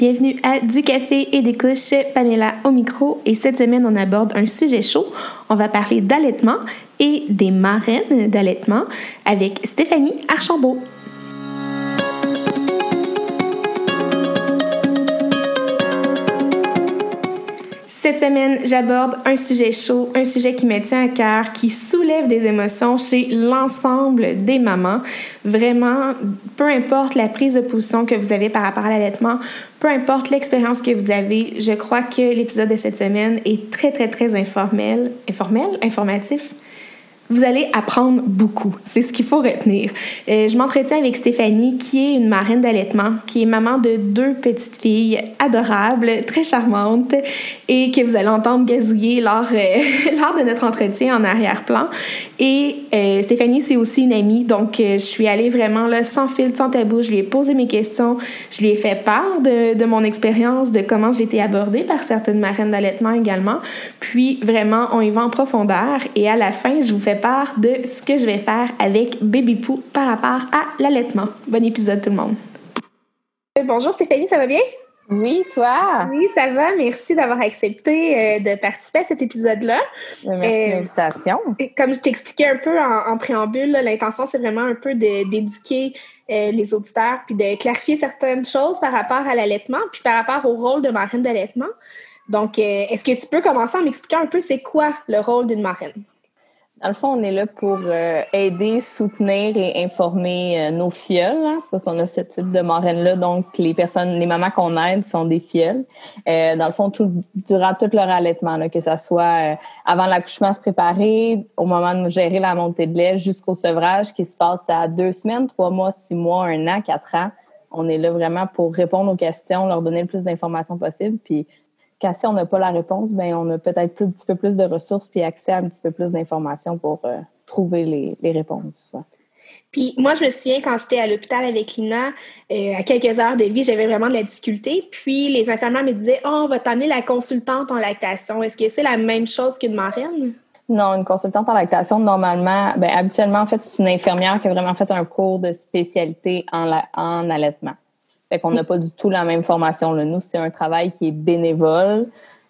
Bienvenue à Du café et des couches, Pamela au micro. Et cette semaine, on aborde un sujet chaud. On va parler d'allaitement et des marraines d'allaitement avec Stéphanie Archambault. Semaine, j'aborde un sujet chaud, un sujet qui me tient à cœur, qui soulève des émotions chez l'ensemble des mamans. Vraiment, peu importe la prise de position que vous avez par rapport à l'allaitement, peu importe l'expérience que vous avez, je crois que l'épisode de cette semaine est très, très, très informel. Informel? Informatif? Vous allez apprendre beaucoup. C'est ce qu'il faut retenir. Euh, je m'entretiens avec Stéphanie, qui est une marraine d'allaitement, qui est maman de deux petites filles adorables, très charmantes, et que vous allez entendre gazouiller lors, euh, lors de notre entretien en arrière-plan. Et euh, Stéphanie, c'est aussi une amie, donc je suis allée vraiment là, sans fil, sans tabou. Je lui ai posé mes questions, je lui ai fait part de, de mon expérience, de comment j'ai été abordée par certaines marraines d'allaitement également. Puis vraiment, on y va en profondeur, et à la fin, je vous fais part de ce que je vais faire avec Baby Poo par rapport à l'allaitement. Bon épisode tout le monde. Euh, bonjour Stéphanie, ça va bien? Oui, toi? Oui, ça va. Merci d'avoir accepté euh, de participer à cet épisode-là. Euh, merci de l'invitation. Comme je t'expliquais un peu en, préambule, l'intention, c'est vraiment un peu d'éduquer les auditeurs puis de clarifier certaines choses par rapport à l'allaitement puis par rapport au rôle de marraine d'allaitement. Donc, est-ce que tu peux commencer à m'expliquer un peu c'est quoi le rôle d'une marraine? Dans le fond, on est là pour euh, aider, soutenir et informer euh, nos fioles. Hein. C'est parce qu'on a ce type de marraine-là. Donc, les personnes, les mamans qu'on aide sont des fioles. Euh, dans le fond, tout, durant tout leur allaitement, là, que ça soit avant l'accouchement se préparer, au moment de gérer la montée de lait, jusqu'au sevrage qui se passe à deux semaines, trois mois, six mois, un an, quatre ans. On est là vraiment pour répondre aux questions, leur donner le plus d'informations possible, puis quand si on n'a pas la réponse, ben on a peut-être un petit peu plus de ressources puis accès à un petit peu plus d'informations pour euh, trouver les, les, réponses. Puis moi, je me souviens quand j'étais à l'hôpital avec Lina, euh, à quelques heures de vie, j'avais vraiment de la difficulté. Puis les infirmières me disaient Oh, on va t'amener la consultante en lactation. Est-ce que c'est la même chose qu'une marraine? Non, une consultante en lactation, normalement, ben, habituellement, en fait, c'est une infirmière qui a vraiment fait un cours de spécialité en, en allaitement. Fait qu'on n'a pas du tout la même formation. Là. Nous, c'est un travail qui est bénévole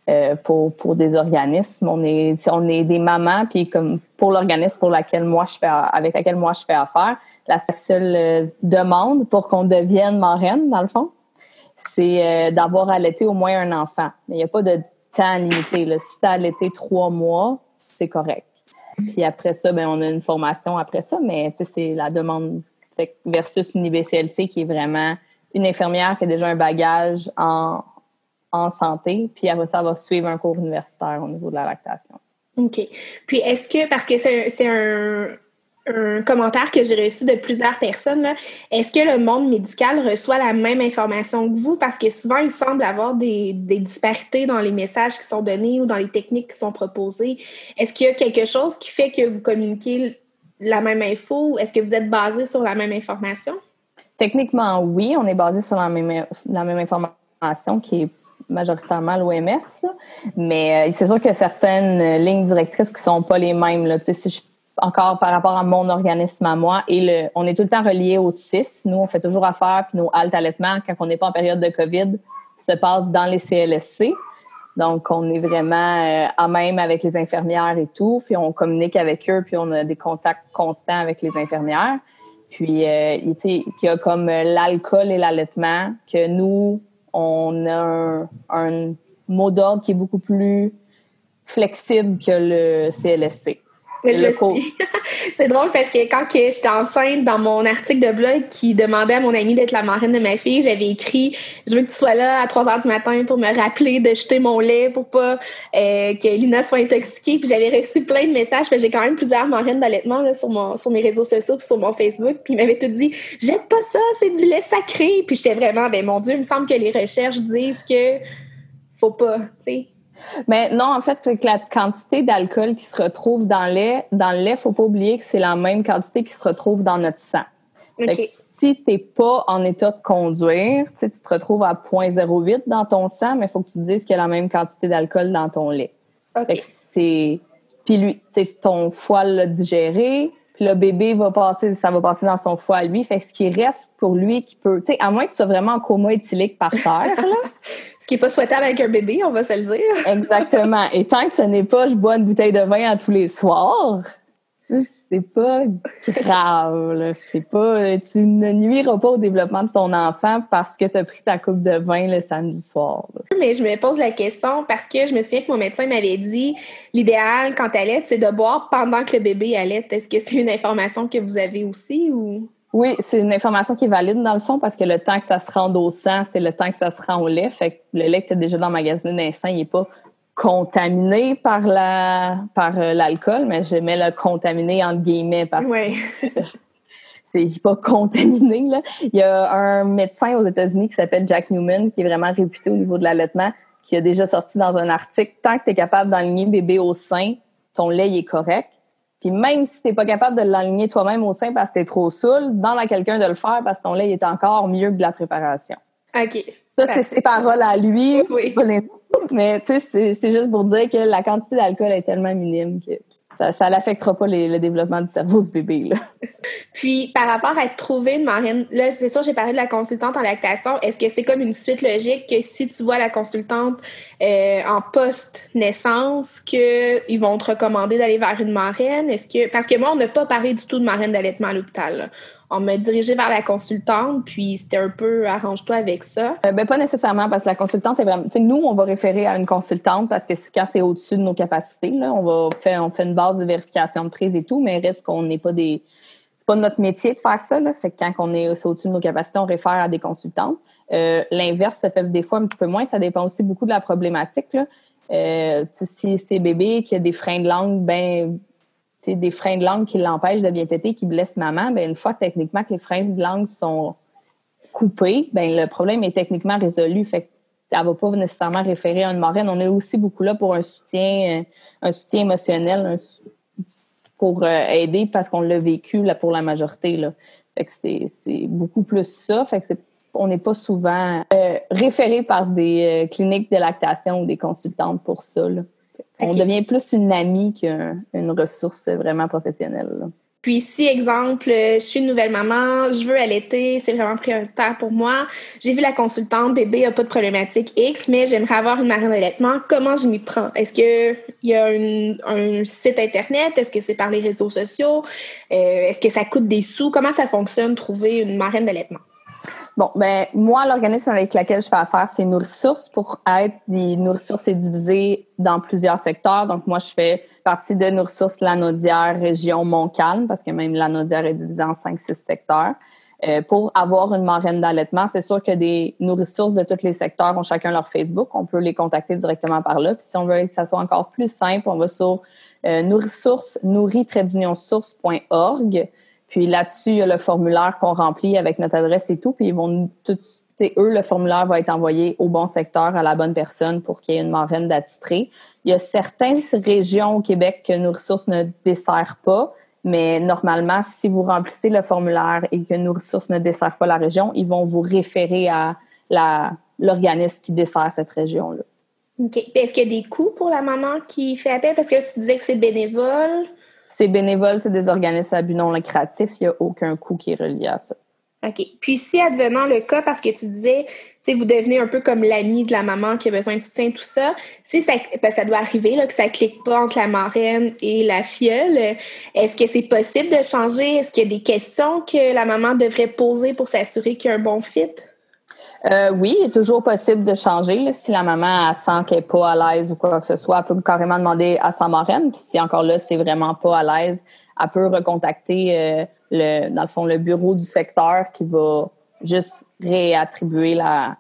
euh, pour, pour des organismes. On est, on est des mamans, puis comme pour l'organisme pour laquelle moi je fais avec laquelle moi je fais affaire, la seule euh, demande pour qu'on devienne marraine, dans le fond, c'est euh, d'avoir allaité au moins un enfant. Mais il n'y a pas de temps limité. Là. Si tu as allaité trois mois, c'est correct. Puis après ça, ben, on a une formation après ça, mais c'est la demande versus une IBCLC qui est vraiment une infirmière qui a déjà un bagage en, santé, puis après ça, va suivre un cours universitaire au niveau de la lactation. OK. Puis est-ce que, parce que c'est un, un, commentaire que j'ai reçu de plusieurs personnes, est-ce que le monde médical reçoit la même information que vous? Parce que souvent, il semble avoir des, des disparités dans les messages qui sont donnés ou dans les techniques qui sont proposées. Est-ce qu'il y a quelque chose qui fait que vous communiquez la même info ou est-ce que vous êtes basé sur la même information? Techniquement, oui, on est basé sur la même, information qui est majoritairement l'OMS, mais euh, c'est sûr a certaines lignes directrices qui sont pas les mêmes. Là. Encore par rapport à mon organisme à moi, et le, on est tout le temps relié au CIS. Nous, on fait toujours affaire, puis nos haltes allaitements, quand on n'est pas en période de COVID, se passent dans les CLSC. Donc, on est vraiment euh, à même avec les infirmières et tout, puis on communique avec eux, puis on a des contacts constants avec les infirmières. Puis, euh, il y a comme euh, l'alcool et l'allaitement, que nous, on a un, un mot d'ordre qui est beaucoup plus flexible que le CLSC. Mais je le c'est drôle parce que quand j'étais enceinte, dans mon article de blog qui demandait à mon amie d'être la marraine de ma fille, j'avais écrit Je veux que tu sois là à 3 heures du matin pour me rappeler de jeter mon lait pour pas euh, que Lina soit intoxiquée. Puis j'avais reçu plein de messages. Puis j'ai quand même plusieurs marraines d'allaitement sur, mon, sur mes réseaux sociaux puis sur mon Facebook. Puis ils m'avaient tout dit Jette pas ça, c'est du lait sacré. Puis j'étais vraiment, ben mon Dieu, il me semble que les recherches disent que faut pas, tu sais. Mais non, en fait, c'est que la quantité d'alcool qui se retrouve dans le lait, dans le lait, faut pas oublier que c'est la même quantité qui se retrouve dans notre sang. Okay. si tu n'es pas en état de conduire, tu te retrouves à 0.08 dans ton sang, mais il faut que tu te dises qu'il y a la même quantité d'alcool dans ton lait. Okay. c'est puis lui, ton foie l'a digéré, le bébé va passer, ça va passer dans son foie à lui. Fait que ce qui reste pour lui qui peut, tu sais, à moins que tu sois vraiment en coma éthylique par terre, là. ce qui est pas souhaitable avec un bébé, on va se le dire. Exactement. Et tant que ce n'est pas, je bois une bouteille de vin à tous les soirs, c'est pas grave. C'est pas, tu ne nuiras pas au développement de ton enfant parce que tu as pris ta coupe de vin le samedi soir. Mais je me pose la question parce que je me souviens que mon médecin m'avait dit l'idéal quand tu allaites, c'est de boire pendant que le bébé allait. Est-ce que c'est une information que vous avez aussi ou? Oui, c'est une information qui est valide dans le fond parce que le temps que ça se rende au sang, c'est le temps que ça se rend au lait. Fait que le lait que tu as déjà dans le magasin d'instant, il n'est pas contaminé par la par euh, l'alcool, mais je mets le contaminé entre guillemets parce que c'est pas contaminé. Là. Il y a un médecin aux États-Unis qui s'appelle Jack Newman, qui est vraiment réputé au niveau de l'allaitement, qui a déjà sorti dans un article tant que tu es capable d'aligner le bébé au sein, ton lait est correct. Puis même si tu n'es pas capable de l'aligner toi-même au sein parce que tu es trop saoul, demande à quelqu'un de le faire parce que ton lait est encore mieux que de la préparation. OK. Ça, c'est ses paroles à lui. Oui. Mais tu sais, c'est juste pour dire que la quantité d'alcool est tellement minime que ça, ça n'affectera pas le développement du cerveau du bébé. Là. Puis, par rapport à trouver une marraine, là, c'est sûr, j'ai parlé de la consultante en lactation. Est-ce que c'est comme une suite logique que si tu vois la consultante euh, en post-naissance, qu'ils vont te recommander d'aller vers une marraine? Est-ce que parce que moi, on n'a pas parlé du tout de marraine d'allaitement à l'hôpital on m'a dirigé vers la consultante, puis c'était un peu arrange-toi avec ça. Euh, ben pas nécessairement parce que la consultante est vraiment. nous, on va référer à une consultante parce que quand c'est au-dessus de nos capacités, là, on va faire, on fait une base de vérification de prise et tout, mais reste qu'on n'est pas des. C'est pas notre métier de faire ça. Là. Fait que quand on est, au-dessus de nos capacités, on réfère à des consultantes. Euh, l'inverse se fait des fois un petit peu moins. Ça dépend aussi beaucoup de la problématique. Là. Euh, si c'est bébé qui a des freins de langue ben des freins de langue qui l'empêchent de bien têter, qui blessent maman, ben une fois techniquement que les freins de langue sont coupés, ben le problème est techniquement résolu. Fait qu'elle va pas nécessairement référer à une marraine. On est aussi beaucoup là pour un soutien, euh, un soutien émotionnel, pour euh, aider parce qu'on l'a vécu là, pour la majorité. C'est beaucoup plus ça. Fait que on n'est pas souvent euh, référé par des cliniques de lactation ou des consultantes pour ça. On devient plus une amie qu'une ressource vraiment professionnelle. Puis si, exemple, je suis une nouvelle maman, je veux allaiter, c'est vraiment prioritaire pour moi. J'ai vu la consultante, bébé n'a pas de problématique X, mais j'aimerais avoir une marraine d'allaitement. Comment je m'y prends? Est-ce qu'il y a un site Internet? Est-ce que c'est par les réseaux sociaux? Euh, est-ce que ça coûte des sous? Comment ça fonctionne, trouver une marraine d'allaitement? Bon, ben moi, l'organisme avec lequel je fais affaire, c'est Nourrissources. Pour être des Nourrissources, c'est divisé dans plusieurs secteurs. Donc, moi, je fais partie de Nourrissources Lanaudière, région Montcalm, parce que même Lanaudière est divisée en cinq, six secteurs. Euh, pour avoir une marraine d'allaitement, c'est sûr que des nourrissources de tous les secteurs ont chacun leur Facebook. On peut les contacter directement par là. Puis si on veut que ça soit encore plus simple, on va sur euh, nourrissources, puis là-dessus, il y a le formulaire qu'on remplit avec notre adresse et tout. Puis ils vont tout, eux, le formulaire va être envoyé au bon secteur, à la bonne personne pour qu'il y ait une marraine d'attitré. Il y a certaines régions au Québec que nos ressources ne desserrent pas. Mais normalement, si vous remplissez le formulaire et que nos ressources ne desservent pas la région, ils vont vous référer à l'organisme qui dessert cette région-là. OK. Est-ce qu'il y a des coûts pour la maman qui fait appel? Parce que tu disais que c'est bénévole. C'est bénévole, c'est des organismes à but non lucratif. Il n'y a aucun coût qui est relié à ça. OK. Puis si advenant le cas, parce que tu disais, tu sais, vous devenez un peu comme l'ami de la maman qui a besoin de soutien, tout ça, si ça, ben, ça doit arriver, là, que ça clique pas entre la marraine et la filleule, est-ce que c'est possible de changer? Est-ce qu'il y a des questions que la maman devrait poser pour s'assurer qu'il y a un bon fit? Euh, oui, il est toujours possible de changer. Si la maman sent qu'elle n'est pas à l'aise ou quoi que ce soit, elle peut carrément demander à sa marraine. Puis si encore là, c'est vraiment pas à l'aise, elle peut recontacter euh, le, dans le fond, le bureau du secteur qui va juste réattribuer la,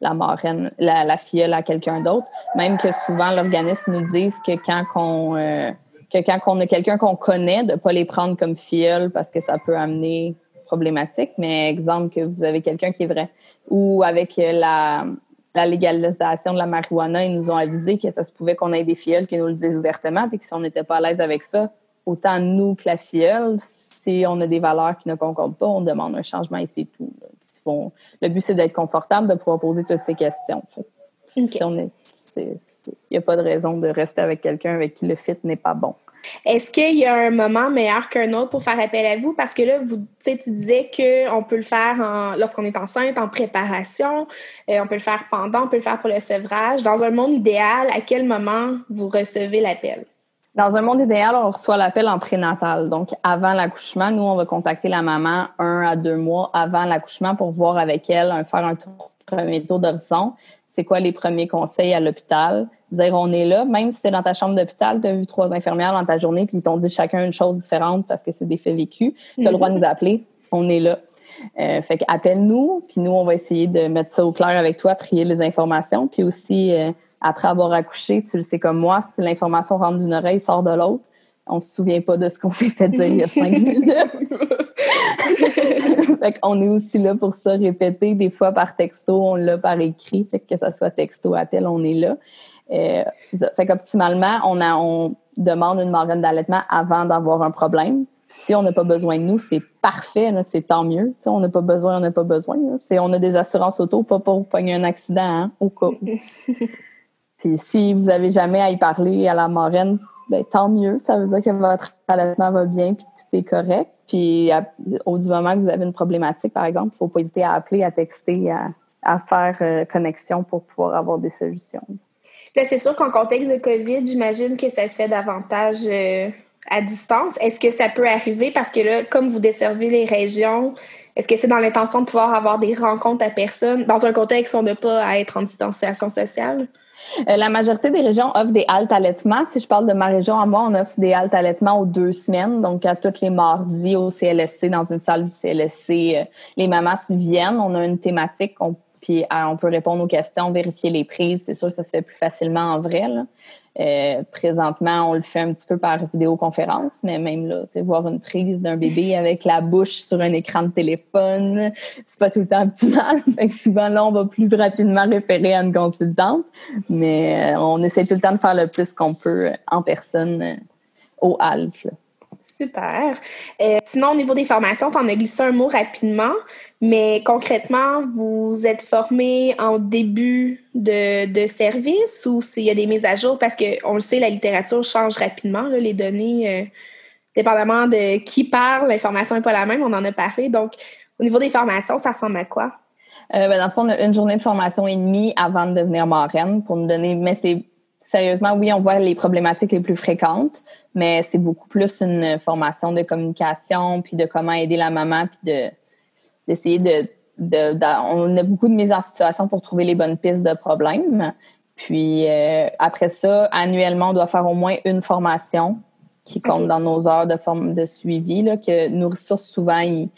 la marraine, la, la filleule à quelqu'un d'autre. Même que souvent, l'organisme nous dise que quand qu'on euh, que quand on a quelqu'un qu'on connaît, de ne pas les prendre comme filleule parce que ça peut amener problématique, mais exemple que vous avez quelqu'un qui est vrai, ou avec euh, la, la, légalisation de la marijuana, ils nous ont avisé que ça se pouvait qu'on ait des filleuls qui nous le disent ouvertement, puis que si on n'était pas à l'aise avec ça, autant nous que la filleule, si on a des valeurs qui ne concordent pas, on demande un changement et c'est tout. le but, c'est d'être confortable, de pouvoir poser toutes ces questions. il n'y a pas de raison de rester avec quelqu'un avec qui le fit n'est pas bon. Est-ce qu'il y a un moment meilleur qu'un autre pour faire appel à vous? Parce que là, vous, tu disais qu'on peut le faire lorsqu'on est enceinte, en préparation, euh, on peut le faire pendant, on peut le faire pour le sevrage. Dans un monde idéal, à quel moment vous recevez l'appel? Dans un monde idéal, on reçoit l'appel en prénatal. Donc, avant l'accouchement, nous, on va contacter la maman un à deux mois avant l'accouchement pour voir avec elle, faire un premier tour d'horizon. C'est quoi les premiers conseils à l'hôpital? Dire on est là, même si tu es dans ta chambre d'hôpital, tu as vu trois infirmières dans ta journée, puis ils t'ont dit chacun une chose différente parce que c'est des faits vécus. Tu as le droit de nous appeler, on est là. Euh, fait qu'appelle-nous, puis nous, on va essayer de mettre ça au clair avec toi, trier les informations, puis aussi euh, après avoir accouché, tu le sais comme moi, si l'information rentre d'une oreille, sort de l'autre, on se souvient pas de ce qu'on s'est fait dire il y a cinq minutes. fait qu'on est aussi là pour ça, répéter des fois par texto, on l'a par écrit, fait que ça soit texto, appel, on est là. Euh, c'est ça. Fait qu'optimalement, on, a, on demande une marraine d'allaitement avant d'avoir un problème. Si on n'a pas besoin de nous, c'est parfait, c'est tant mieux. on n'a pas besoin, on n'a pas besoin. C'est, on a des assurances auto, pas pour pogner un accident, hein, au cas où. Puis si vous avez jamais à y parler à la marraine, ben, tant mieux. Ça veut dire que votre allaitement va bien puis que tout est correct. Puis au du moment que vous avez une problématique, par exemple, il ne faut pas hésiter à appeler, à texter, à, faire euh, connexion pour pouvoir avoir des solutions. C'est sûr qu'en contexte de COVID, j'imagine que ça se fait davantage euh, à distance. Est-ce que ça peut arriver? Parce que là, comme vous desservez les régions, est-ce que c'est dans l'intention de pouvoir avoir des rencontres à personne dans un contexte où on n'a pas à être en distanciation sociale? Euh, la majorité des régions offrent des haltes allaitement. Si je parle de ma région à moi, on offre des haltes allaitement aux deux semaines, donc à tous les mardis au CLSC, dans une salle du CLSC. Euh, les mamans viennent, on a une thématique, puis euh, on peut répondre aux questions, vérifier les prises. C'est sûr que ça se fait plus facilement en vrai. Là. Euh, présentement, on le fait un petit peu par vidéoconférence, mais même là, voir une prise d'un bébé avec la bouche sur un écran de téléphone, c'est pas tout le temps optimal. Fait que souvent, là, on va plus rapidement référer à une consultante, mais euh, on essaie tout le temps de faire le plus qu'on peut en personne euh, au HALF. Super. Euh, sinon, au niveau des formations, tu en as glissé un mot rapidement, mais concrètement, vous êtes formé en début de, service ou s'il y a des mises à jour? Parce qu'on le sait, la littérature change rapidement, les données, euh, dépendamment de qui parle, l'information n'est pas la même, on en a parlé. Donc, au niveau des formations, ça ressemble à quoi? Euh, ben, dans le fond, on a une journée de formation et demie avant de devenir marraine pour nous donner, mais c'est sérieusement, oui, on voit les problématiques les plus fréquentes, mais c'est beaucoup plus une formation de communication, puis de comment aider la maman, puis de d'essayer de, On a beaucoup de mises en situation pour trouver les bonnes pistes de problèmes. Puis euh, après ça, annuellement, on doit faire au moins une formation qui compte dans nos heures de, forme, de suivi, là, que nos ressources, souvent, ils,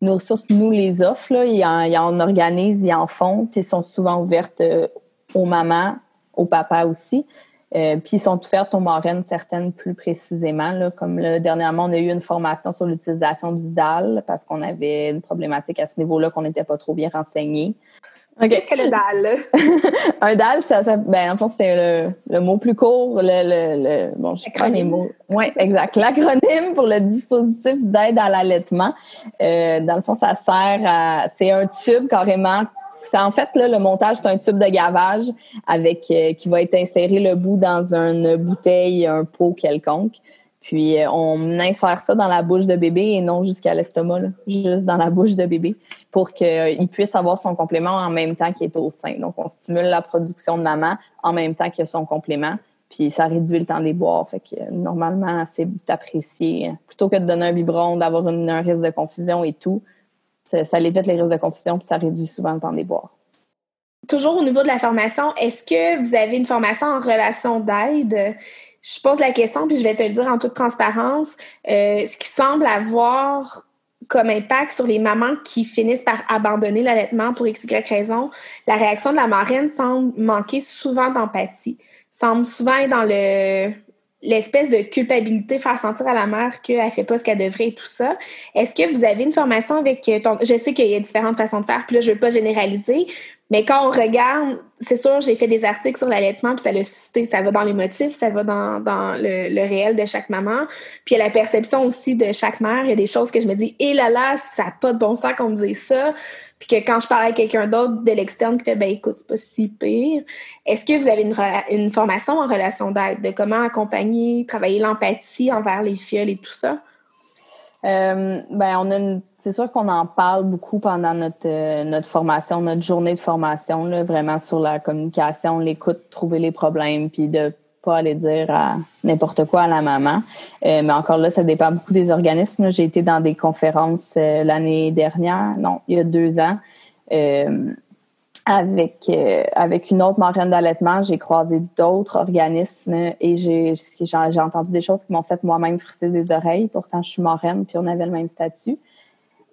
nos ressources nous les offrent. Là, ils, en, organisent, ils en font, puis sont souvent ouvertes euh, aux mamans au papa aussi. Euh, puis ils sont ouvertes aux marraines certaines plus précisément. Là, comme là, dernièrement, on a eu une formation sur l'utilisation du DAL parce qu'on avait une problématique à ce niveau-là qu'on n'était pas trop bien renseigné. Qu'est-ce que le DAL? un DAL, ça, ça ben, en fait, c'est le, le, mot plus court, le, le, le bon, je sais pas les mots. Oui, exact. L'acronyme pour le dispositif d'aide à l'allaitement. Euh, dans le fond, ça sert à, c'est un tube carrément c'est en fait là, le montage, c'est un tube de gavage avec euh, qui va être inséré le bout dans une bouteille, un pot quelconque. Puis euh, on insère ça dans la bouche de bébé et non jusqu'à l'estomac, juste dans la bouche de bébé pour qu'il puisse avoir son complément en même temps qu'il est au sein. Donc on stimule la production de maman en même temps a son complément. Puis ça réduit le temps des boires. Fait que normalement, c'est apprécié. Plutôt que de donner un biberon, d'avoir un risque de confusion et tout, ça, évite les risques de confusion puis ça réduit souvent le temps des boires. Toujours au niveau de la formation, est-ce que vous avez une formation en relation d'aide? Je pose la question, puis je vais te le dire en toute transparence. Euh, ce qui semble avoir comme impact sur les mamans qui finissent par abandonner l'allaitement pour x, y raison, la réaction de la marraine semble manquer souvent d'empathie, semble souvent être dans le l'espèce de culpabilité, faire sentir à la mère qu'elle fait pas ce qu'elle devrait et tout ça. Est-ce que vous avez une formation avec ton... Je sais qu'il y a différentes façons de faire, puis là, je veux pas généraliser, Mais quand on regarde, c'est sûr, j'ai fait des articles sur l'allaitement, puis ça l'a suscité, ça va dans les motifs, ça va dans, le, réel de chaque maman. Puis il y a la perception aussi de chaque mère. Il y a des choses que je me dis, et là là, ça n'a pas de bon sens qu'on me dise ça. Puis que quand je parle à quelqu'un d'autre de l'externe qui fait, ben écoute, c'est pas si pire. Est-ce que vous avez une, une formation en relation d'aide, de comment accompagner, travailler l'empathie envers les filles et tout ça? Euh, ben, on a une c'est sûr qu'on en parle beaucoup pendant notre, euh, notre formation, notre journée de formation, là, vraiment sur la communication, l'écoute, trouver les problèmes, puis de pas aller dire n'importe quoi à la maman. Euh, mais encore là, ça dépend beaucoup des organismes. J'ai été dans des conférences euh, l'année dernière, non, il y a deux ans, avec avec une autre marraine d'allaitement. J'ai croisé d'autres organismes et j'ai entendu des choses qui m'ont fait moi-même frisser des oreilles. Pourtant, je suis marraine, puis on avait le même statut.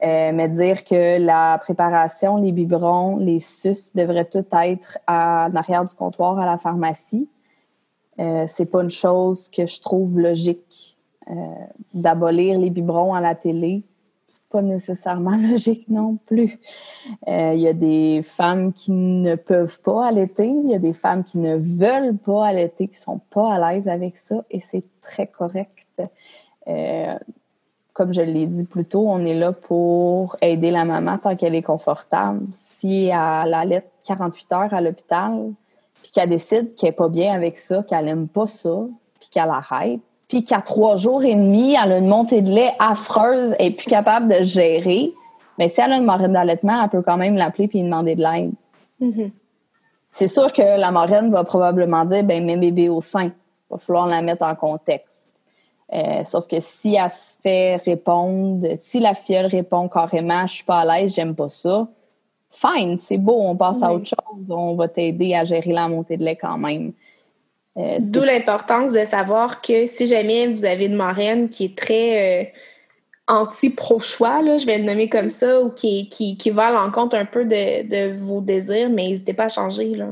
Euh, mais dire que la préparation, les biberons, les suces devraient tout être à l'arrière du comptoir à la pharmacie, euh, c'est pas une chose que je trouve logique. Euh, d'abolir les biberons à la télé, c'est pas nécessairement logique non plus. Euh, il y a des femmes qui ne peuvent pas allaiter, il y a des femmes qui ne veulent pas allaiter, qui sont pas à l'aise avec ça, et c'est très correct. Euh, comme je l'ai dit plus tôt, on est là pour aider la maman tant qu'elle est confortable. Si elle allait 48 heures à l'hôpital, puis qu'elle décide qu'elle n'est pas bien avec ça, qu'elle n'aime pas ça, puis qu'elle arrête, puis qu'à trois jours et demi, elle a une montée de lait affreuse et plus capable de gérer, mais ben, si elle a une marraine d'allaitement, elle peut quand même l'appeler puis demander de l'aide. Mm-hmm. C'est sûr que la marraine va probablement dire, ben, mes bébés au sein. Il va falloir la mettre en contexte. Euh, sauf que si elle se fait répondre, si la fiole répond carrément, je suis pas à l'aise, j'aime pas ça, fine, c'est beau, on passe à autre chose, on va t'aider à gérer la montée de lait quand même. Euh, D'où l'importance de savoir que si jamais vous avez une marraine qui est très euh, anti-pro-choix, je vais le nommer comme ça, ou qui, qui, qui va à l'encontre un peu de, de, vos désirs, mais n'hésitez pas à changer. Là.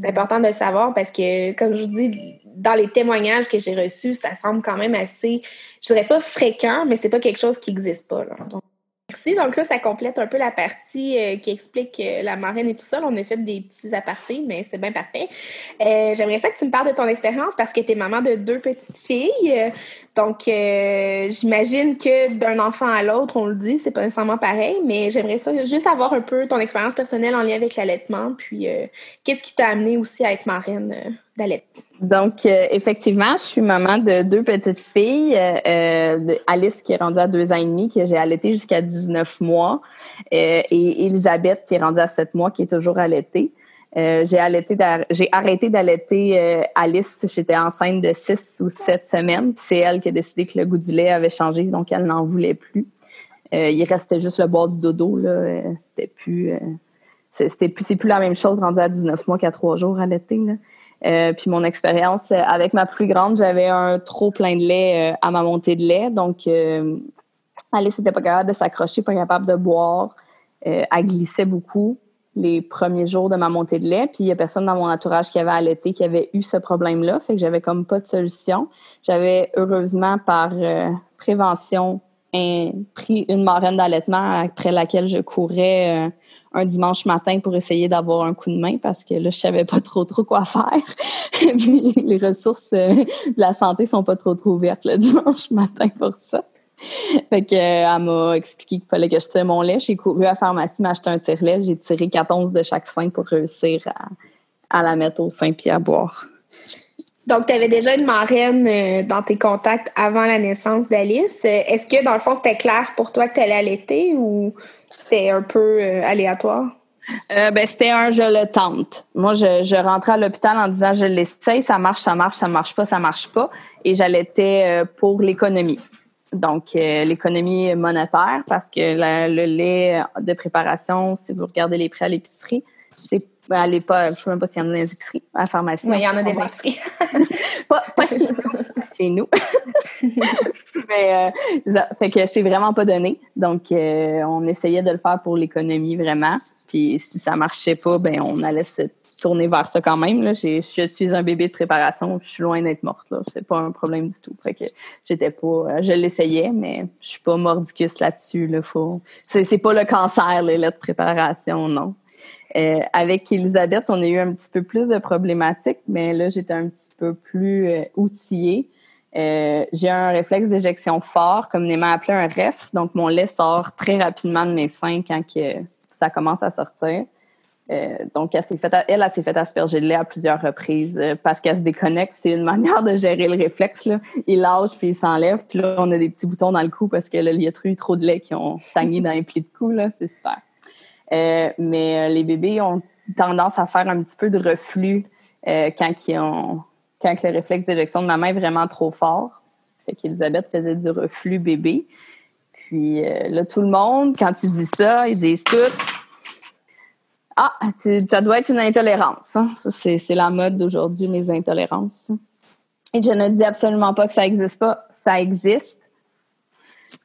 C'est mm. important de le savoir parce que, comme je vous dis, dans les témoignages que j'ai reçus, ça semble quand même assez, je dirais pas fréquent, mais c'est pas quelque chose qui n'existe pas. Donc, Donc ça, ça complète un peu la partie euh, qui explique euh, la marraine et tout ça. on a fait des petits apartés, mais c'est bien parfait. Euh, j'aimerais ça que tu me parles de ton expérience parce que tu es maman de deux petites filles. Donc, j'imagine que d'un enfant à l'autre, on le dit, c'est pas nécessairement pareil, mais j'aimerais ça juste avoir un peu ton expérience personnelle en lien avec l'allaitement, puis qu'est-ce qui t'a amené aussi à être marraine d'allaitement? Donc, euh, effectivement, je suis maman de deux petites filles. Euh, Alice qui est rendue à deux ans et demi, que j'ai allaité jusqu'à 19 mois, euh, et Elisabeth qui est rendue à sept mois, qui est toujours allaitée. j'ai allaité, j'ai arrêté d'allaiter Alice. J'étais enceinte de six ou sept semaines. C'est elle qui a décidé que le goût du lait avait changé, donc elle n'en voulait plus. il restait juste le boire du dodo là. c'était plus, c'était plus, la même chose rendue à 19 mois qu'à trois jours allaité là. Euh, puis mon expérience euh, avec ma plus grande, j'avais un trop plein de lait euh, à ma montée de lait. Donc, Alice n'était pas capable de s'accrocher, pas capable de boire. elle glissait beaucoup les premiers jours de ma montée de lait. Puis il y a personne dans mon entourage qui avait allaité, qui avait eu ce problème-là. Fait que j'avais comme pas de solution. J'avais heureusement par prévention pris une marraine d'allaitement après laquelle je courais un dimanche matin pour essayer d'avoir un coup de main parce que là, je savais pas trop trop quoi faire. les ressources euh, de la santé sont pas trop trop ouvertes le dimanche matin pour ça. Fait euh, elle m'a expliqué qu'il fallait que je tire mon lait. J'ai couru à la pharmacie m'acheter un tire-lait. J'ai tiré 14 de chaque sein pour réussir à, la mettre au sein puis à boire. Donc, tu avais déjà une marraine euh, dans tes contacts avant la naissance d'Alice. Est-ce que, dans le fond, c'était clair pour toi que tu allais allaiter ou c'était un peu euh, aléatoire? Euh, ben, c'était un je le tente. Moi, je, je rentrais à l'hôpital en disant je l'essaye, ça marche, ça marche, ça marche pas, ça marche pas. Et j'allaitais euh, pour l'économie. Donc, l'économie monétaire, parce que le lait de préparation, si vous regardez les prix à l'épicerie, c'est ben, allez pas, je sais même pas s'il y en a des épiceries, à la pharmacie. Oui, il y en a des épiceries. pas, chez nous. chez nous. Mais, euh, fait que c'est vraiment pas donné. Donc, euh, on essayait de le faire pour l'économie, vraiment. Puis, si ça marchait pas, ben, on allait se tourner vers ça quand même. Là. Je suis un bébé de préparation, je suis loin d'être morte. Là. C'est pas un problème du tout. Fait que j'étais pas. Euh, je l'essayais, mais je suis pas mordicus là-dessus. Là. Faut, c'est, pas le cancer, les lettres de préparation, non. Euh, avec Elisabeth, on a eu un petit peu plus de problématiques, mais là, j'étais un petit peu plus euh, outillée. Euh, j'ai un réflexe d'éjection fort, comme Néma appelé un ref. Donc, mon lait sort très rapidement de mes seins quand que ça commence à sortir. Euh, donc, elle s'est fait, asperger de lait à plusieurs reprises euh, parce qu'elle se déconnecte. C'est une manière de gérer le réflexe. Là. Il lâche puis il s'enlève. Puis là, on a des petits boutons dans le cou parce que là, il y a trop de lait qui ont stagné dans les plis de cou. C'est super. Euh, mais les bébés ont tendance à faire un petit peu de reflux ont, quand le réflexe d'éjection de maman est vraiment trop fort. Fait qu'Elisabeth faisait du reflux bébé. Puis là, tout le monde, quand tu dis ça, ils disent tout ah, ça doit être une intolérance. Hein. C'est la mode d'aujourd'hui, les intolérances. Et je ne dis absolument pas que ça n'existe pas. Ça existe.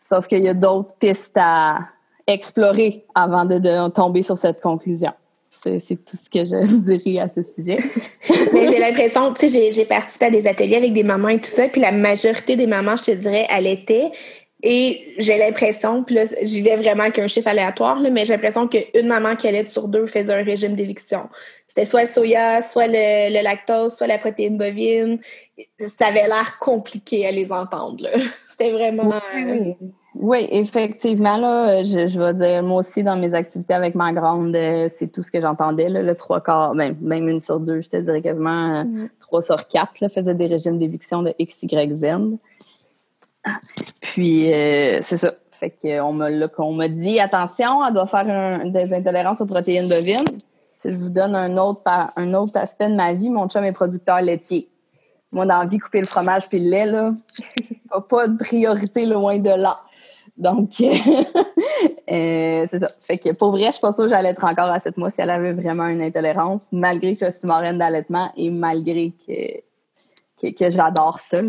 Sauf qu'il y a d'autres pistes à explorer avant de, tomber sur cette conclusion. C'est tout ce que je dirais à ce sujet. Mais j'ai l'impression, tu sais, j'ai participé à des ateliers avec des mamans et tout ça, puis la majorité des mamans, je te dirais, allaitaient. Et j'ai l'impression, puis là, j'y vais vraiment qu'un chiffre aléatoire, mais j'ai l'impression qu'une maman qui allait sur deux faisait un régime d'éviction. C'était soit le soya, soit le, lactose, soit la protéine bovine. Ça avait l'air compliqué à les entendre. C'était vraiment. Oui, oui. Effectivement, là, je, je, vais dire, moi aussi, dans mes activités avec ma grande, euh, c'est tout ce que j'entendais. Le trois quarts, même, ben, même une sur deux, je te dirais quasiment euh, mm. trois sur quatre, là, faisait des régimes d'éviction de X, Y, Z. Puis, euh, c'est ça. Fait qu'on m'a dit, attention, elle doit faire des intolérances aux protéines bovines. Si je vous donne un autre, un autre aspect de ma vie, mon chum est producteur laitier. Moi, dans la vie, couper le fromage puis le lait, là, pas de priorité loin de là. Donc, euh, c'est ça. Fait que pour vrai, je suis pas sûre que j'allais être encore à 7 mois si elle avait vraiment une intolérance, malgré que je suis marraine d'allaitement et malgré que, que, j'adore ça.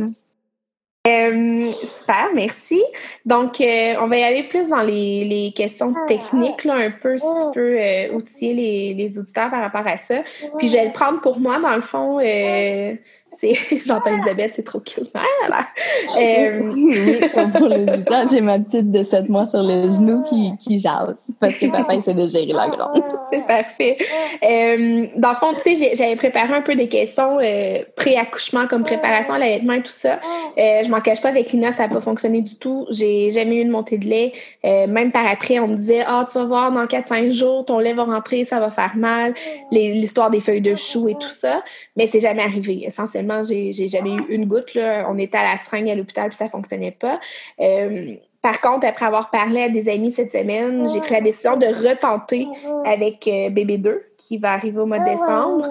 Euh, super, merci. Donc, euh, on va y aller plus dans les, les questions techniques, là, un peu, si tu peux euh, outiller les, les auditeurs par rapport à ça. Puis, je vais le prendre pour moi, dans le fond. C'est j'entends Elisabeth, c'est trop cute. Ah, euh, oui, pour les j'ai ma petite de 7 mois sur le genou qui, qui jase parce que papa essaie de gérer la grande. c'est parfait. Euh, dans le fond, tu sais, j'avais préparé un peu des questions euh, pré-accouchement comme préparation à l'allaitement et tout ça. Je m'en cache pas avec Lina, ça n'a pas fonctionné du tout. J'ai jamais eu une montée de lait. Même par après, on me disait Ah, tu vas voir, dans 4-5 jours, ton lait va rentrer, ça va faire mal. L'histoire des feuilles de chou et tout ça. Mais c'est jamais arrivé. Essentiellement, j'ai jamais eu une goutte. Là. On était à la seringue à l'hôpital puis ça fonctionnait pas. Euh, par contre, après avoir parlé à des amis cette semaine, j'ai pris la décision de retenter avec euh, bébé 2 qui va arriver au mois de décembre.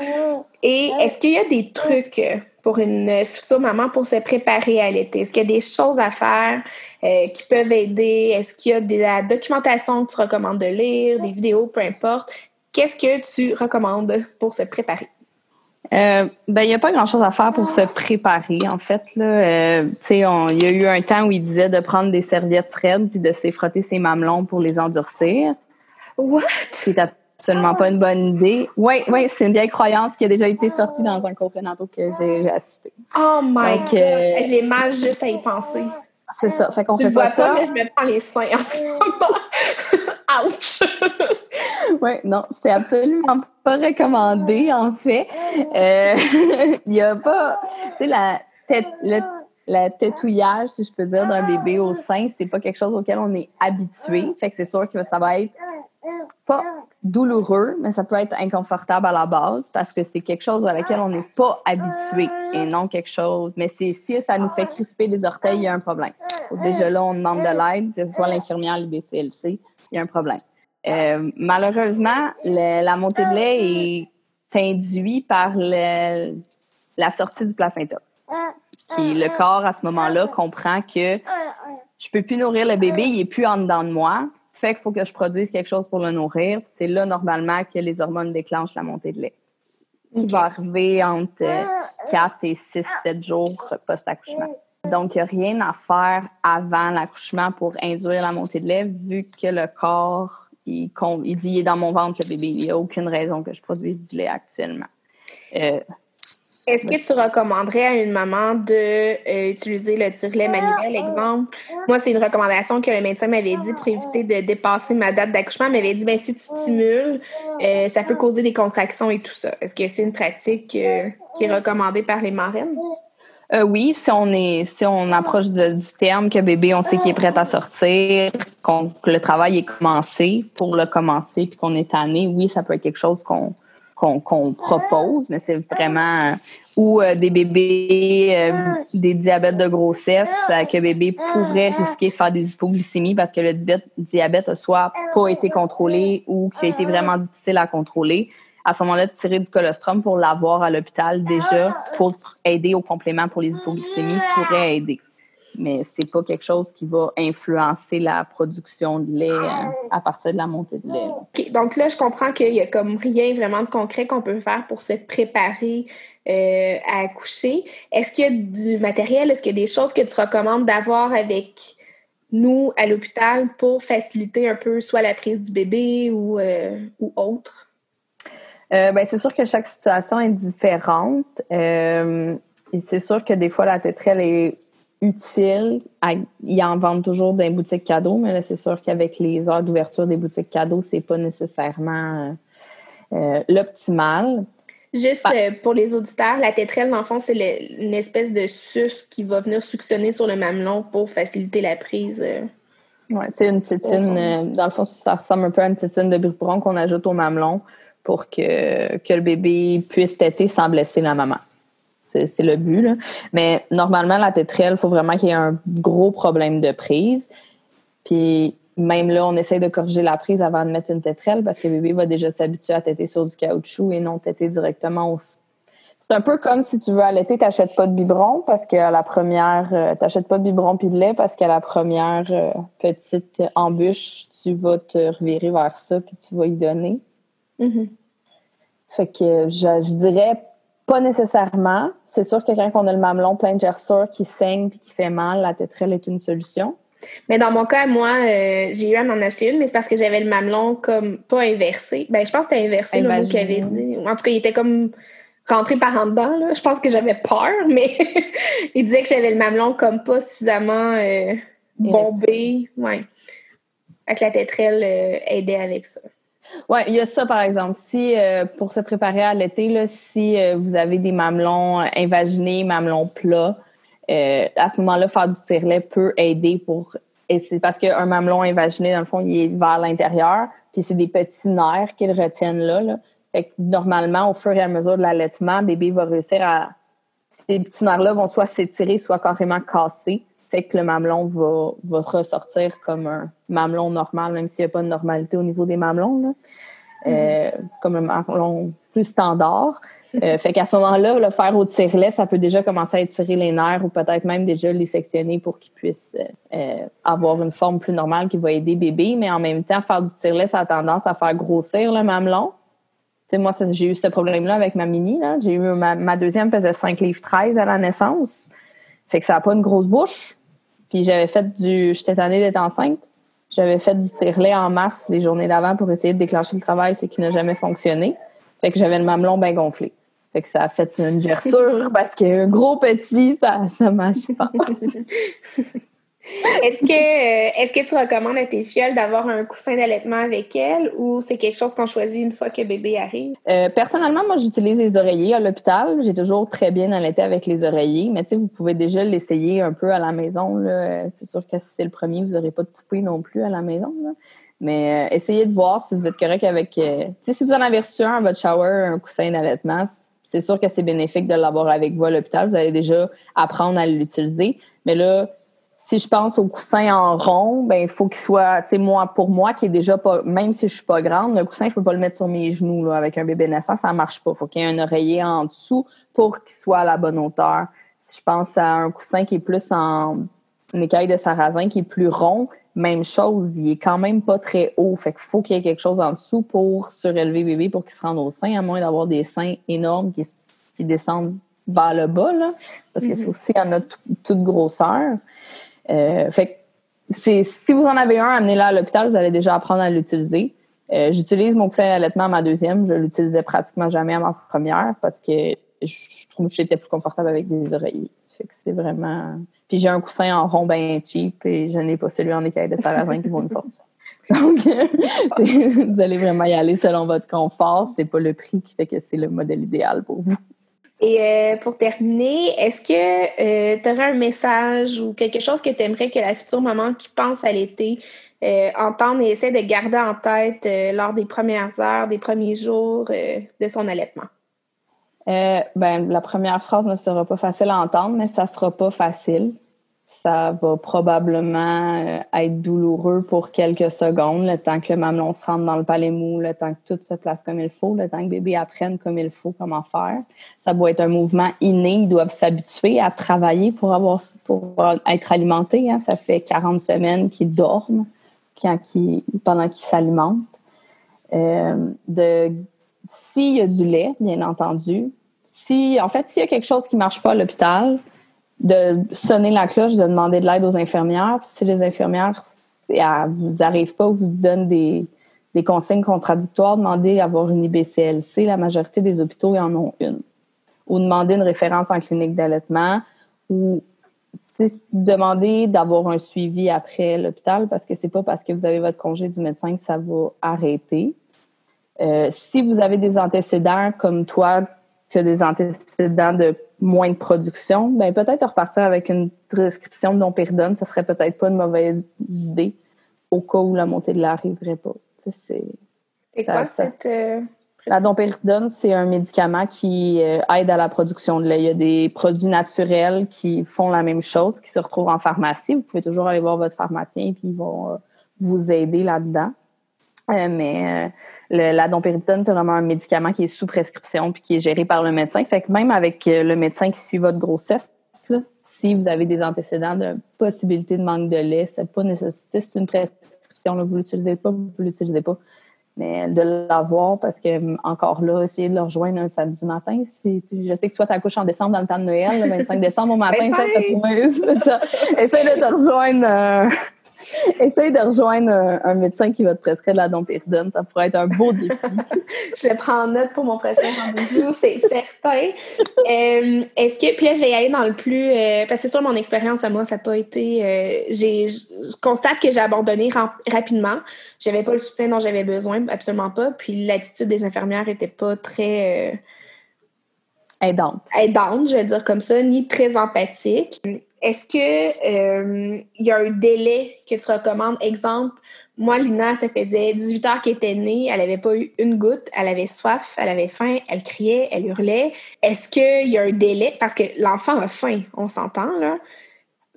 Et est-ce qu'il y a des trucs pour une future maman pour se préparer à l'été? Est-ce qu'il y a des choses à faire euh, qui peuvent aider? Est-ce qu'il y a de la documentation que tu recommandes de lire, des vidéos, peu importe? Qu'est-ce que tu recommandes pour se préparer? Euh, ben, il n'y a pas grand-chose à faire pour se préparer, en fait. Là. Euh, il y a eu un temps où il disait de prendre des serviettes raides puis de se frotter ses mamelons pour les endurcir. What? C'est absolument pas une bonne idée. Oui, oui, c'est une vieille croyance qui a déjà été sortie dans un cours prénatal que j'ai assisté. Oh my God! Euh, j'ai mal juste à y penser. C'est ça. Fait qu'on fait pas, ça. mais je me prends les seins en ce moment. Ouch! oui, non, c'est absolument pas recommandé, en fait. Euh, il y a pas. Tu sais, la tête. Le, la tétouillage, si je peux dire, d'un bébé au sein, c'est pas quelque chose auquel on est habitué. Fait que c'est sûr que ça va être pas douloureux, mais ça peut être inconfortable à la base parce que c'est quelque chose à laquelle on n'est pas habitué et non quelque chose. Mais si ça nous fait crisper les orteils, il y a un problème. Déjà là, on demande de l'aide, que ce soit l'infirmière, l'IBCLC, il y a un problème. Euh, malheureusement, la montée de lait est induite par la sortie du placenta. Le corps, à ce moment-là, comprend que je peux plus nourrir le bébé, il est plus en dedans de moi. Fait qu'il faut que je produise quelque chose pour le nourrir. C'est là, normalement, que les hormones déclenchent la montée de lait. Qui va arriver entre 4 et 6, 7 jours post-accouchement. Donc, il n'y a rien à faire avant l'accouchement pour induire la montée de lait, vu que le corps il, dit il est dans mon ventre le bébé. Il n'y a aucune raison que je produise du lait actuellement. Euh, Est-ce que tu recommanderais à une maman de utiliser le tire-lait manuel, exemple? Moi, c'est une recommandation que le médecin m'avait dit pour éviter de dépasser ma date d'accouchement. Il m'avait dit, ben, si tu stimules, ça peut causer des contractions et tout ça. Est-ce que c'est une pratique qui est recommandée par les marraines? Euh, oui, si on est, si on approche du terme que bébé, on sait qu'il est prêt à sortir, que le travail est commencé pour le commencer, puis qu'on est tanné, oui, ça peut être quelque chose qu'on qu'on propose, mais c'est vraiment ou euh, des bébés, euh, des diabètes de grossesse, que bébé pourrait risquer de faire des hypoglycémies parce que le diabète, diabète a soit pas été contrôlé ou qui a été vraiment difficile à contrôler à ce moment-là, de tirer du colostrum pour l'avoir à l'hôpital déjà pour aider au complément pour les hypoglycémies pourrait aider. Mais c'est pas quelque chose qui va influencer la production de lait euh, à partir de la montée de lait. Donc là, je comprends qu'il y a comme rien vraiment de concret qu'on peut faire pour se préparer euh, à accoucher. Est-ce qu'il y a du matériel? Est-ce qu'il y a des choses que tu recommandes d'avoir avec nous à l'hôpital pour faciliter un peu soit la prise du bébé ou, euh, ou autre? Euh, ben, c'est sûr que chaque situation est différente. Euh, et c'est sûr que des fois, la tétrelle est utile. Ils en vendent toujours dans les boutiques cadeaux, mais là, c'est sûr qu'avec les heures d'ouverture des boutiques cadeaux, c'est pas nécessairement euh, l'optimal. Juste pour les auditeurs, la tétrelle, dans le fond, c'est une espèce de suce qui va venir suctionner sur le mamelon pour faciliter la prise. Oui, c'est une tétine. dans le fond, ça ressemble un peu à une tétine de biberon qu'on ajoute au mamelon pour que, le bébé puisse téter sans blesser la maman. C'est le but. Mais normalement, la tétrelle, il faut vraiment qu'il y ait un gros problème de prise. Puis même là, on essaye de corriger la prise avant de mettre une tétrelle parce que le bébé va déjà s'habituer à téter sur du caoutchouc et non téter directement au c'est un peu comme si tu veux allaiter, t'achètes pas de biberon parce qu'à la première, euh, t'achètes pas de biberon puis de lait parce qu'à la première euh, petite embûche, tu vas te revirer vers ça puis tu vas y donner. Mm-hmm. Fait que je, dirais pas nécessairement. C'est sûr que quand on a le mamelon plein de gerçures qui saigne puis qui fait mal, la tétrelle est une solution. Mais dans mon cas, moi, euh, j'ai eu à en acheter une, mais c'est parce que j'avais le mamelon comme pas inversé. Ben, je pense que c'était inversé, le mot qu'il avait dit. En tout cas, il était comme rentré par en dedans. Là. Je pense que j'avais peur, mais il disait que j'avais le mamelon comme pas suffisamment euh, bombé. Ouais. Avec la tétrelle euh, aidait avec ça. Oui, il y a ça, par exemple. Si, euh, pour se préparer à l'été, si euh, vous avez des mamelons invaginés, mamelons plats, euh, à ce moment-là, faire du tire-lait peut aider pour. Et c'est parce qu'un mamelon invaginé, dans le fond, il est vers l'intérieur, puis c'est des petits nerfs qu'ils retiennent là, là. Fait que normalement, au fur et à mesure de l'allaitement, bébé va réussir à. Ces petits nerfs-là vont soit s'étirer, soit carrément casser fait que le mamelon va, va ressortir comme un mamelon normal, même s'il n'y a pas de normalité au niveau des mamelons, euh, mm-hmm. comme un mamelon plus standard. Euh, fait qu'à ce moment-là, le faire au tire-lait, ça peut déjà commencer à étirer les nerfs ou peut-être même déjà les sectionner pour qu'ils puissent euh, avoir une forme plus normale qui va aider bébé. Mais en même temps, faire du tire-lait, ça a tendance à faire grossir le mamelon. sais, moi, j'ai eu ce problème-là avec ma mini. J'ai eu ma, ma, deuxième pesait 5 livres 13 à la naissance. Fait que ça n'a pas une grosse bouche. Puis j'avais fait du. J'étais tannée d'être enceinte. J'avais fait du tire-lait en masse les journées d'avant pour essayer de déclencher le travail, c'est qui n'a jamais fonctionné. Fait que j'avais le mamelon bien gonflé. Fait que ça a fait une gerçure parce qu'un gros petit, ça, ça marche pas. Est-ce que, euh, est-ce que tu recommandes à tes filles d'avoir un coussin d'allaitement avec elles ou c'est quelque chose qu'on choisit une fois que bébé arrive? Euh, personnellement, moi, j'utilise les oreillers à l'hôpital. J'ai toujours très bien allaité avec les oreillers, mais tu sais, vous pouvez déjà l'essayer un peu à la maison. C'est sûr que si c'est le premier, vous n'aurez pas de poupée non plus à la maison. Mais euh, essayez de voir si vous êtes correct avec. si vous en avez reçu un à votre shower, un coussin d'allaitement, c'est sûr que c'est bénéfique de l'avoir avec vous à l'hôpital. Vous allez déjà apprendre à l'utiliser. Mais là, si je pense au coussin en rond, ben il faut qu'il soit, tu sais, moi, pour moi, qui est déjà pas, même si je suis pas grande, le coussin, je peux pas le mettre sur mes genoux, là, avec un bébé naissant, ça marche pas. Faut qu'il y ait un oreiller en dessous pour qu'il soit à la bonne hauteur. Si je pense à un coussin qui est plus en une écaille de sarrasin qui est plus rond, même chose, il est quand même pas très haut. Fait qu'il faut qu'il y ait quelque chose en dessous pour surélever bébé pour qu'il se rende au sein, à moins d'avoir des seins énormes qui, descendent vers le bas, là, parce que c'est aussi en a toute grosseur. Euh, fait c'est si vous en avez un, amenez-le à l'hôpital, vous allez déjà apprendre à l'utiliser. Euh, j'utilise mon coussin d'allaitement à ma deuxième. Je l'utilisais pratiquement jamais à ma première parce que je trouve que j'étais plus confortable avec des oreillers. Fait que c'est vraiment. Puis j'ai un coussin en rond bien cheap et je n'ai pas celui en écaille de sarrasin qui vaut une fortune. Donc, vous allez vraiment y aller selon votre confort. C'est pas le prix qui fait que c'est le modèle idéal pour vous. Et euh, pour terminer, est-ce que euh, tu aurais un message ou quelque chose que tu aimerais que la future maman qui pense à l'été euh, entende et essaie de garder en tête lors des premières heures, des premiers jours de son allaitement? ben, la première phrase ne sera pas facile à entendre, mais ça sera pas facile ça va probablement euh, être douloureux pour quelques secondes, le temps que le mamelon se rentre dans le palais mou, le temps que tout se place comme il faut, le temps que bébé apprenne comme il faut comment faire. Ça doit être un mouvement inné. Ils doivent s'habituer à travailler pour avoir pour être alimentés. Hein. Ça fait 40 semaines qu'ils dorment pendant qu'ils s'alimentent. Euh, s'il y a du lait, bien entendu. Si, en fait, s'il y a quelque chose qui marche pas à l'hôpital, de sonner la cloche, de demander de l'aide aux infirmières. si les infirmières vous n'arrivent pas ou vous donnent des, des consignes contradictoires, demandez d'avoir une IBCLC. La majorité des hôpitaux en ont une. Ou demander une référence en clinique d'allaitement ou demander d'avoir un suivi après l'hôpital parce que c'est pas parce que vous avez votre congé du médecin que ça va arrêter. Euh, si vous avez des antécédents comme toi, des antécédents de moins de production, ben peut-être repartir avec une prescription de domperidone, ce serait peut-être pas une mauvaise idée au cas où la montée de l'air n'arriverait pas. C'est quoi cette euh, La domperidone, c'est un médicament qui euh, aide à la production de lait. Il y a des produits naturels qui font la même chose, qui se retrouvent en pharmacie. Vous pouvez toujours aller voir votre pharmacien et puis ils vont euh, vous aider là-dedans. Mais la domperidone, c'est vraiment un médicament qui est sous prescription puis qui est géré par le médecin. Fait que même avec euh, le médecin qui suit votre grossesse, si vous avez des antécédents de possibilité de manque de lait, c'est pas nécessité, c'est une prescription. Là, vous l'utilisez pas, vous l'utilisez pas. Mais de l'avoir, parce que encore là, essayer de le rejoindre un samedi matin, je sais que toi, tu accouches en décembre dans le temps de Noël, le 25 décembre au matin, ça, ça. Essaye de te rejoindre euh, Essaye de rejoindre un, médecin qui va te prescrire de la domperidone. Ça pourrait être un beau défi. je vais prendre note pour mon prochain rendez-vous, c'est certain. Euh, est-ce que, puis là, je vais y aller dans le plus, euh, parce que c'est sûr, mon expérience à moi, ça n'a pas été, euh, j'ai, je constate que j'ai abandonné rapidement. J'avais pas le soutien dont j'avais besoin, absolument pas. Puis l'attitude des infirmières était pas très aidante. Aidante, je vais dire comme ça, ni très empathique. Est-ce que il euh, y a un délai que tu recommandes? Exemple, moi, Lina, ça faisait 18 heures qu'elle était née, elle n'avait pas eu une goutte, elle avait soif, elle avait faim, elle criait, elle hurlait. Est-ce qu'il y a un délai? Parce que l'enfant a faim, on s'entend, là.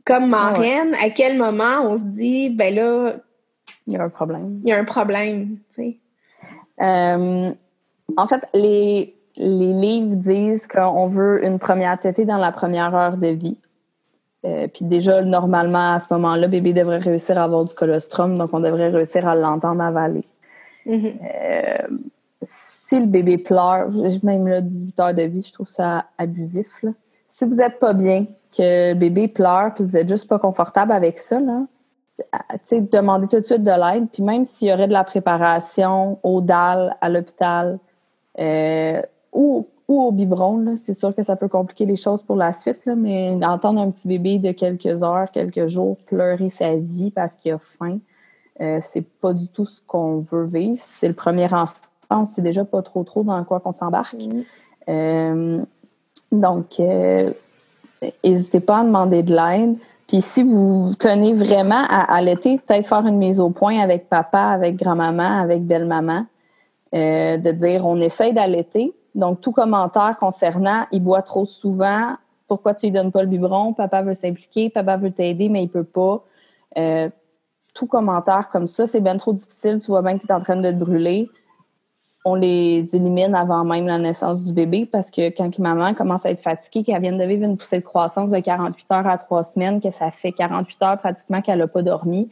Comme marraine, à quel moment on se dit, ben là. Il y a un problème. Il y a un problème, tu sais? Euh, en fait, les, les livres disent qu'on veut une première tétée dans la première heure de vie. Euh, puis déjà, normalement, à ce moment-là, bébé devrait réussir à avoir du colostrum, donc on devrait réussir à l'entendre avaler. Mm-hmm. Euh, si le bébé pleure, même là, 18 heures de vie, je trouve ça abusif. Si vous n'êtes pas bien, que le bébé pleure, puis vous n'êtes juste pas confortable avec ça, là, demandez tout de suite de l'aide. Puis même s'il y aurait de la préparation au DAL, à l'hôpital, euh, ou ou au biberon. C'est sûr que ça peut compliquer les choses pour la suite, là, mais entendre un petit bébé de quelques heures, quelques jours pleurer sa vie parce qu'il a faim, euh, c'est pas du tout ce qu'on veut vivre. C'est le premier enfant, c'est déjà pas trop trop dans quoi qu'on s'embarque. Euh, donc, euh, n'hésitez pas à demander de l'aide. Puis si vous tenez vraiment à allaiter, peut-être faire une mise au point avec papa, avec grand-maman, avec belle-maman, de dire on essaye d'allaiter, donc, tout commentaire concernant il boit trop souvent, pourquoi tu lui donnes pas le biberon, papa veut s'impliquer, papa veut t'aider, mais il peut pas. Euh, tout commentaire comme ça, c'est bien trop difficile, tu vois bien que tu es en train de te brûler. On les élimine avant même la naissance du bébé parce que quand maman commence à être fatiguée, qu'elle vient de vivre une poussée de croissance de 48 heures à 3 semaines, que ça fait 48 heures pratiquement qu'elle n'a pas dormi,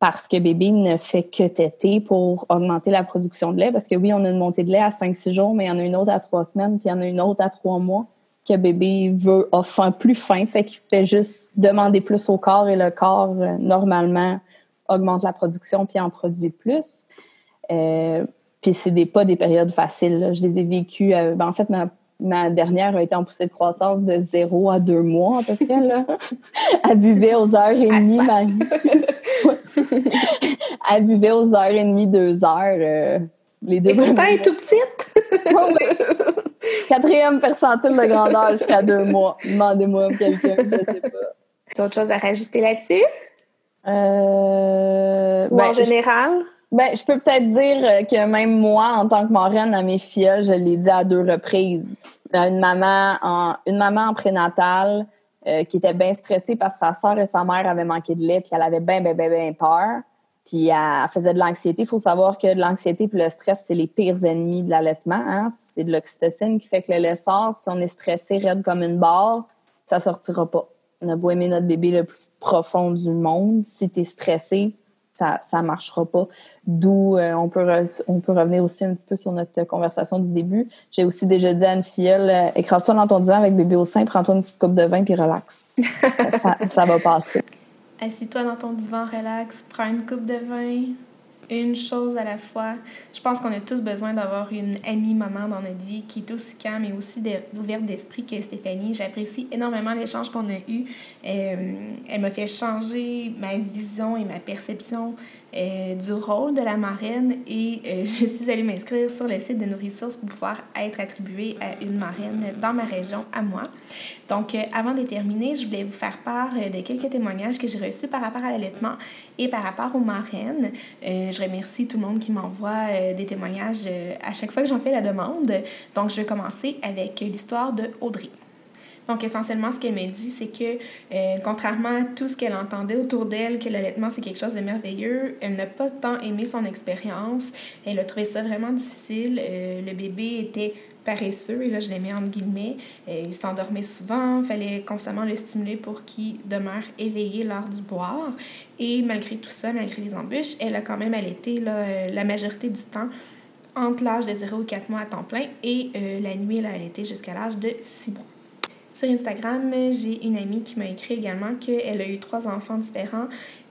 parce que bébé ne fait que téter pour augmenter la production de lait. Parce que oui, on a une montée de lait à 5-6 jours, mais il y en a une autre à 3 semaines, puis il y en a une autre à 3 mois que bébé veut, faim, plus faim, fait qu'il fait juste demander plus au corps et le corps, euh, normalement, augmente la production puis en produit plus. Euh, puis c'est des, pas des périodes faciles. Je les ai vécues. Euh, ben, en fait, ma, ma dernière a été en poussée de croissance de 0 à 2 mois à peu près. Là. Elle buvait aux heures et demie. Ma... Elle buvait aux heures et demie, 2 heures. Euh, les deux. Et pourtant, elle est tout petite. oui. Quatrième percentile de grandeur jusqu'à 2 mois. Demandez-moi quelqu'un, je sais pas. Tu as autre chose à rajouter là-dessus? Euh, Ou ben, en général? Ben, je peux peut-être dire que même moi, en tant que marraine à mes filles, je l'ai dit à deux reprises. Une maman en, une maman en prénatal euh, qui était bien stressée parce que sa soeur et sa mère avaient manqué de lait, puis elle avait bien, bien, bien, bien peur. Puis elle faisait de l'anxiété. Il faut savoir que l'anxiété et le stress, c'est les pires ennemis de l'allaitement. Hein? C'est de l'oxytocine qui fait que le lait sort. Si on est stressé, raide comme une barre, ça sortira pas. On a beau aimer notre bébé le plus profond du monde. Si tu es stressé, ça ça marchera pas. D'où euh, on peut on peut revenir aussi un petit peu sur notre conversation du début. J'ai aussi déjà dit à une filleule euh, écrase-toi dans ton divan avec bébé au sein, prends-toi une petite coupe de vin puis relax. ça, ça va passer. Assis-toi dans ton divan, relax, prends une coupe de vin, une chose à la fois. Je pense qu'on a tous besoin d'avoir une amie maman dans notre vie qui est aussi calme et aussi ouverte d'esprit que Stéphanie. J'apprécie énormément l'échange qu'on a eu. Euh, elle m'a fait changer ma vision et ma perception euh, du rôle de la marraine et euh, je suis allée m'inscrire sur le site de nos ressources pour pouvoir être attribuée à une marraine dans ma région à moi. Donc, avant de terminer, je voulais vous faire part de quelques témoignages que j'ai reçus par rapport à l'allaitement et par rapport aux marraines je remercie tout le monde qui m'envoie euh, des témoignages euh, à chaque fois que j'en fais la demande. Donc, je vais commencer avec l'histoire de Audrey. Donc, essentiellement, ce qu'elle me dit, c'est que, euh, contrairement à tout ce qu'elle entendait autour d'elle, que l'allaitement, c'est quelque chose de merveilleux, elle n'a pas tant aimé son expérience. Elle a trouvé ça vraiment difficile. le bébé était paresseux, et là je les mets entre guillemets. Euh, il s'endormait souvent, il fallait constamment le stimuler pour qu'il demeure éveillé lors du boire. Et malgré tout ça, malgré les embûches, elle a quand même allaité là, euh, la majorité du temps entre l'âge de 0 et 4 mois à temps plein et euh, la nuit, elle a allaité jusqu'à l'âge de 6 mois. Sur Instagram, j'ai une amie qui m'a écrit également qu'elle a eu trois enfants différents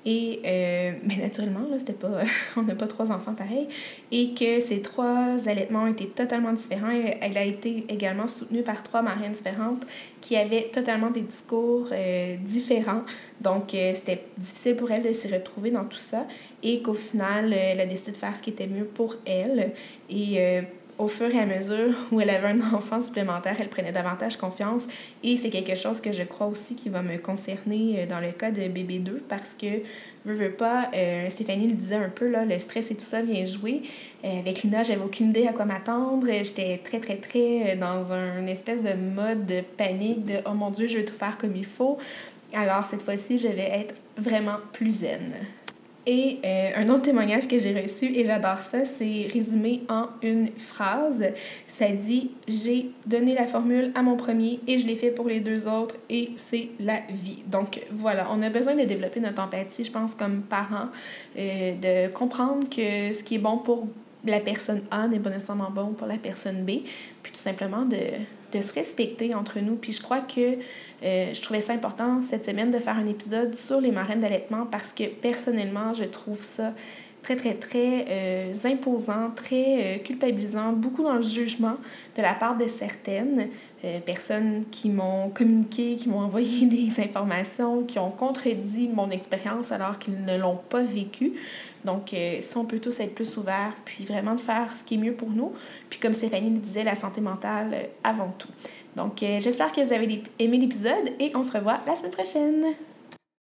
et, euh, mais naturellement, là, c'était pas, on n'a pas trois enfants pareils. Et que ces trois allaitements étaient totalement différents. Elle a été également soutenue par trois marraines différentes qui avaient totalement des discours euh, différents. Donc, euh, c'était difficile pour elle de s'y retrouver dans tout ça. Et qu'au final, elle a décidé de faire ce qui était mieux pour elle. Et au fur et à mesure où elle avait un enfant supplémentaire, elle prenait davantage confiance. Et c'est quelque chose que je crois aussi qui va me concerner euh, dans le cas de bébé 2 parce que, veux, veux pas, euh, Stéphanie le disait un peu, là, le stress et tout ça vient jouer. Euh, avec Lina, j'avais aucune idée à quoi m'attendre. J'étais très, très, très dans un espèce de mode de panique de oh mon Dieu, je vais tout faire comme il faut. Alors cette fois-ci, je vais être vraiment plus zen. Et euh, un autre témoignage que j'ai reçu, et j'adore ça, c'est résumé en une phrase. Ça dit J'ai donné la formule à mon premier et je l'ai fait pour les deux autres et c'est la vie. Donc voilà, on a besoin de développer notre empathie, je pense, comme parents, euh, de comprendre que ce qui est bon pour la personne A n'est pas nécessairement bon pour la personne B, puis tout simplement de, de se respecter entre nous. Puis je crois que euh, je trouvais ça important cette semaine de faire un épisode sur les marraines d'allaitement parce que personnellement, je trouve ça très, très, très euh, imposant, très euh, culpabilisant, beaucoup dans le jugement de la part de certaines personnes qui m'ont communiqué, qui m'ont envoyé des informations, qui ont contredit mon expérience alors qu'ils ne l'ont pas vécu. Donc, si on peut tous être plus ouverts, puis vraiment de faire ce qui est mieux pour nous. Puis comme Stéphanie le disait, la santé mentale avant tout. Donc, euh, j'espère que vous avez aimé l'épisode et on se revoit la semaine prochaine.